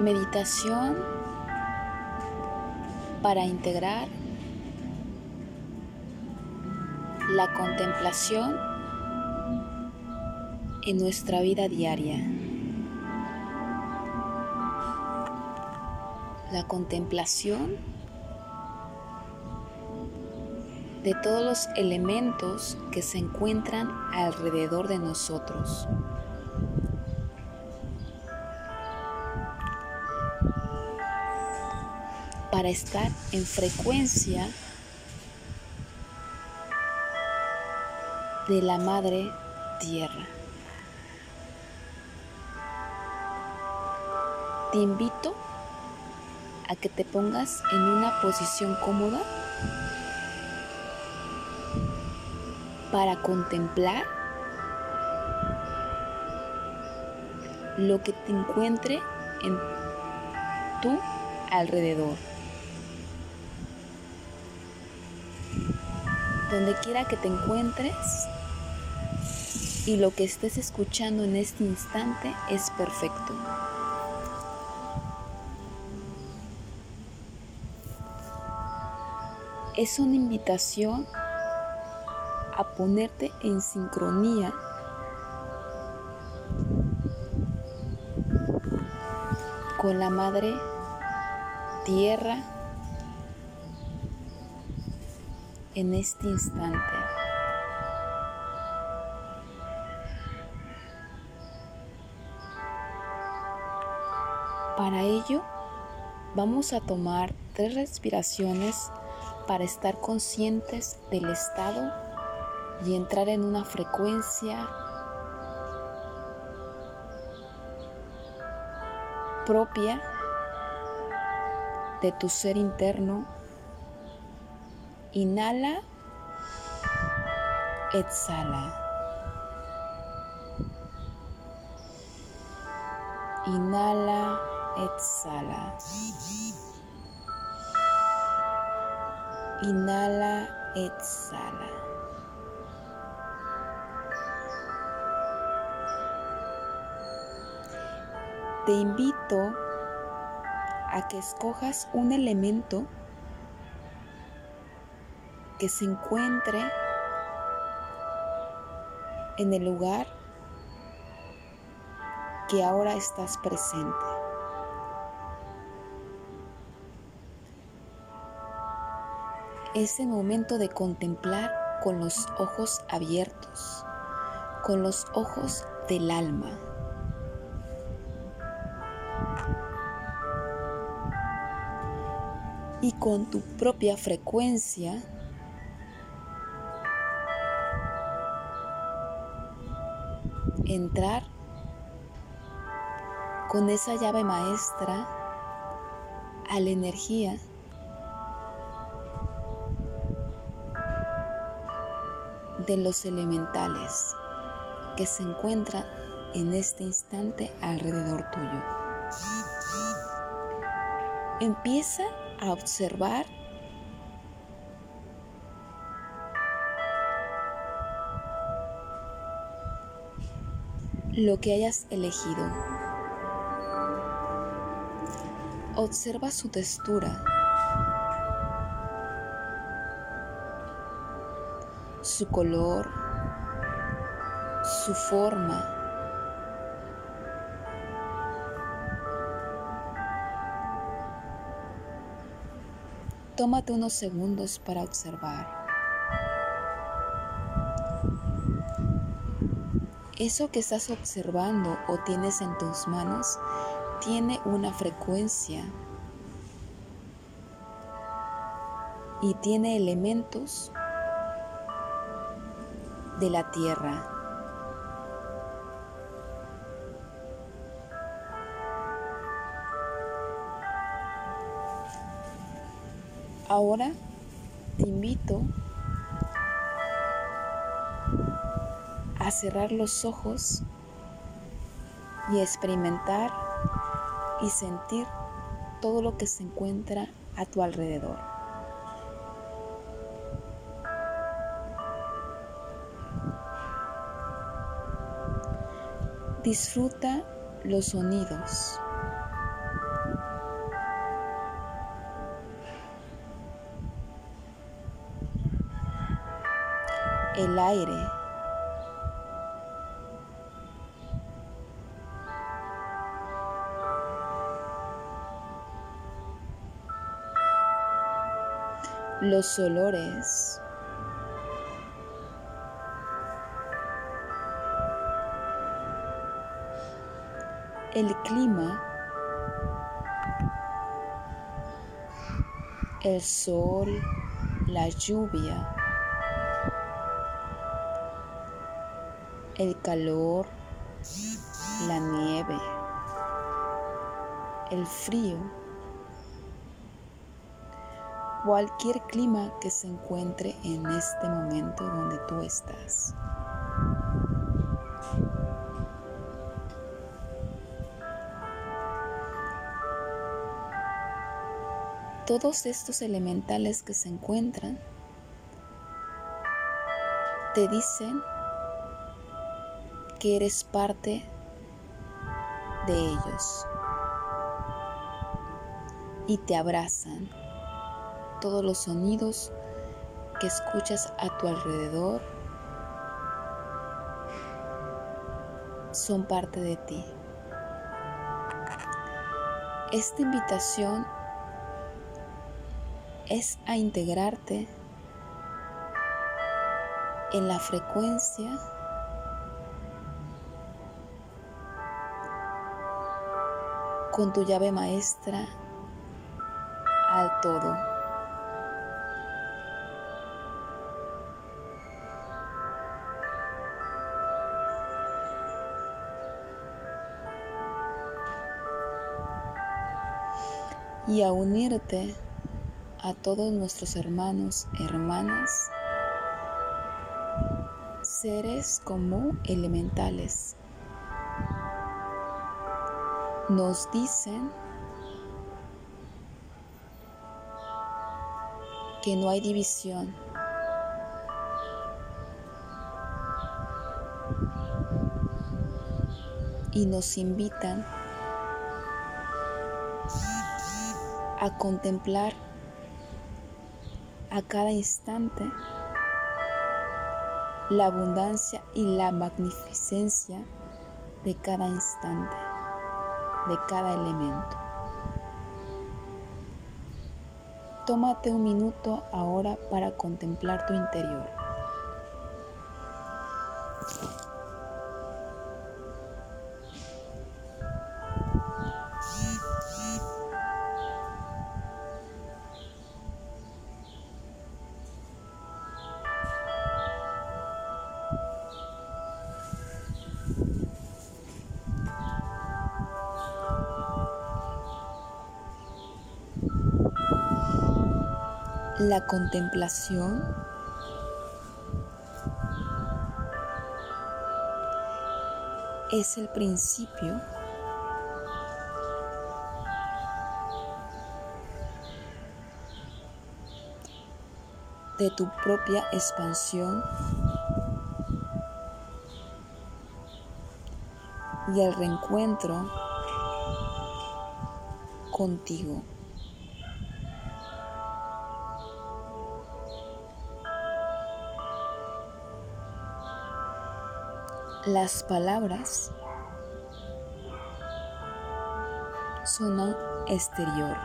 Meditación para integrar la contemplación en nuestra vida diaria. La contemplación de todos los elementos que se encuentran alrededor de nosotros. Estar en frecuencia de la Madre Tierra. Te invito a que te pongas en una posición cómoda para contemplar lo que te encuentre en tu alrededor. Donde quiera que te encuentres y lo que estés escuchando en este instante es perfecto. Es una invitación a ponerte en sincronía con la madre tierra en este instante. Para ello, vamos a tomar tres respiraciones para estar conscientes del estado y entrar en una frecuencia propia de tu ser interno. Inhala, exhala. Inhala, exhala. Inhala, exhala. te invito a que escojas un elemento que se encuentre en el lugar que ahora estás presente. Es el momento de contemplar con los ojos abiertos, con los ojos del alma. y con tu propia frecuencia entrar con esa llave maestra a la energía de los elementales que se encuentran en este instante alrededor tuyo. Empieza a observar lo que hayas elegido. Observa su textura, su color, su forma. Tómate unos segundos para observar. Eso que estás observando o tienes en tus manos tiene una frecuencia y tiene elementos de la tierra. Ahora te invito a cerrar los ojos y experimentar y sentir todo lo que se encuentra a tu alrededor. Disfruta los sonidos. El aire. Los olores, el clima, el sol, la lluvia, el calor, la nieve, el frío, cualquier clima que se encuentre en este momento donde tú estás. todos estos elementales que se encuentran te dicen que eres parte de ellos y te abrazan. Todos los sonidos que escuchas a tu alrededor son parte de ti. Esta invitación es a integrarte en la frecuencia con tu llave maestra al todo. Y a unirte a todos nuestros hermanos, hermanas, seres como elementales. Nos dicen que no hay división. Y nos invitan a contemplar a cada instante la abundancia y la magnificencia de cada instante, de cada elemento. Tómate un minuto ahora para contemplar tu interior. La contemplación. Es el principio. De tu propia expansión. Y el reencuentro contigo. Las palabras son exterior.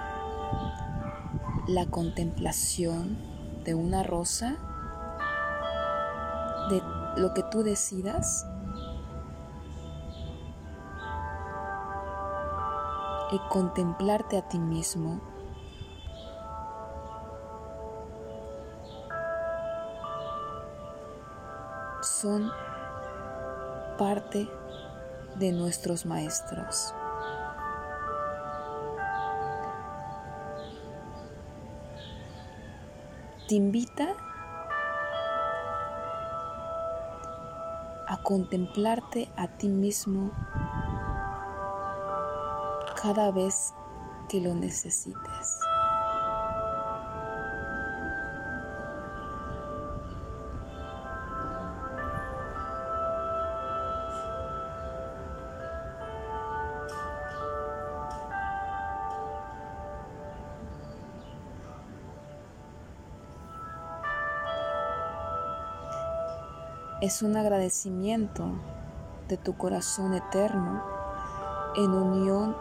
La contemplación de una rosa, de lo que tú decidas, y contemplarte a ti mismo. Son parte de nuestros maestros. Te invita a contemplarte a ti mismo cada vez que lo necesites. Es un agradecimiento de tu corazón eterno en unión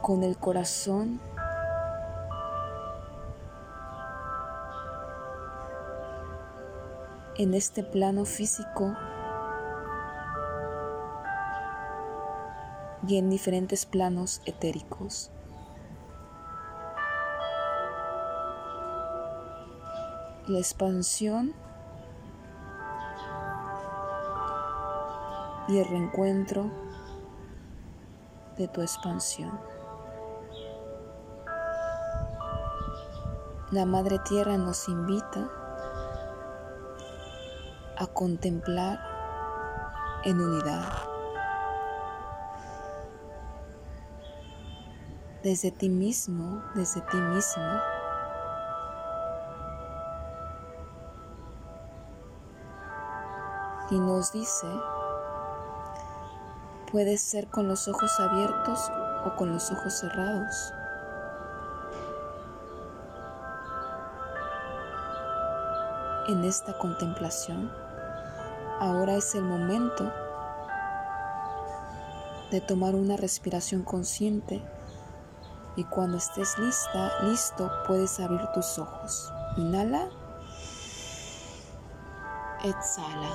con el corazón en este plano físico y en diferentes planos etéricos. La expansión y el reencuentro de tu expansión. La Madre Tierra nos invita a contemplar en unidad. Desde ti mismo, desde ti misma. Y nos dice, puedes ser con los ojos abiertos o con los ojos cerrados. En esta contemplación Ahora es el momento de tomar una respiración consciente y cuando estés lista, listo, puedes abrir tus ojos. Inhala. Exhala.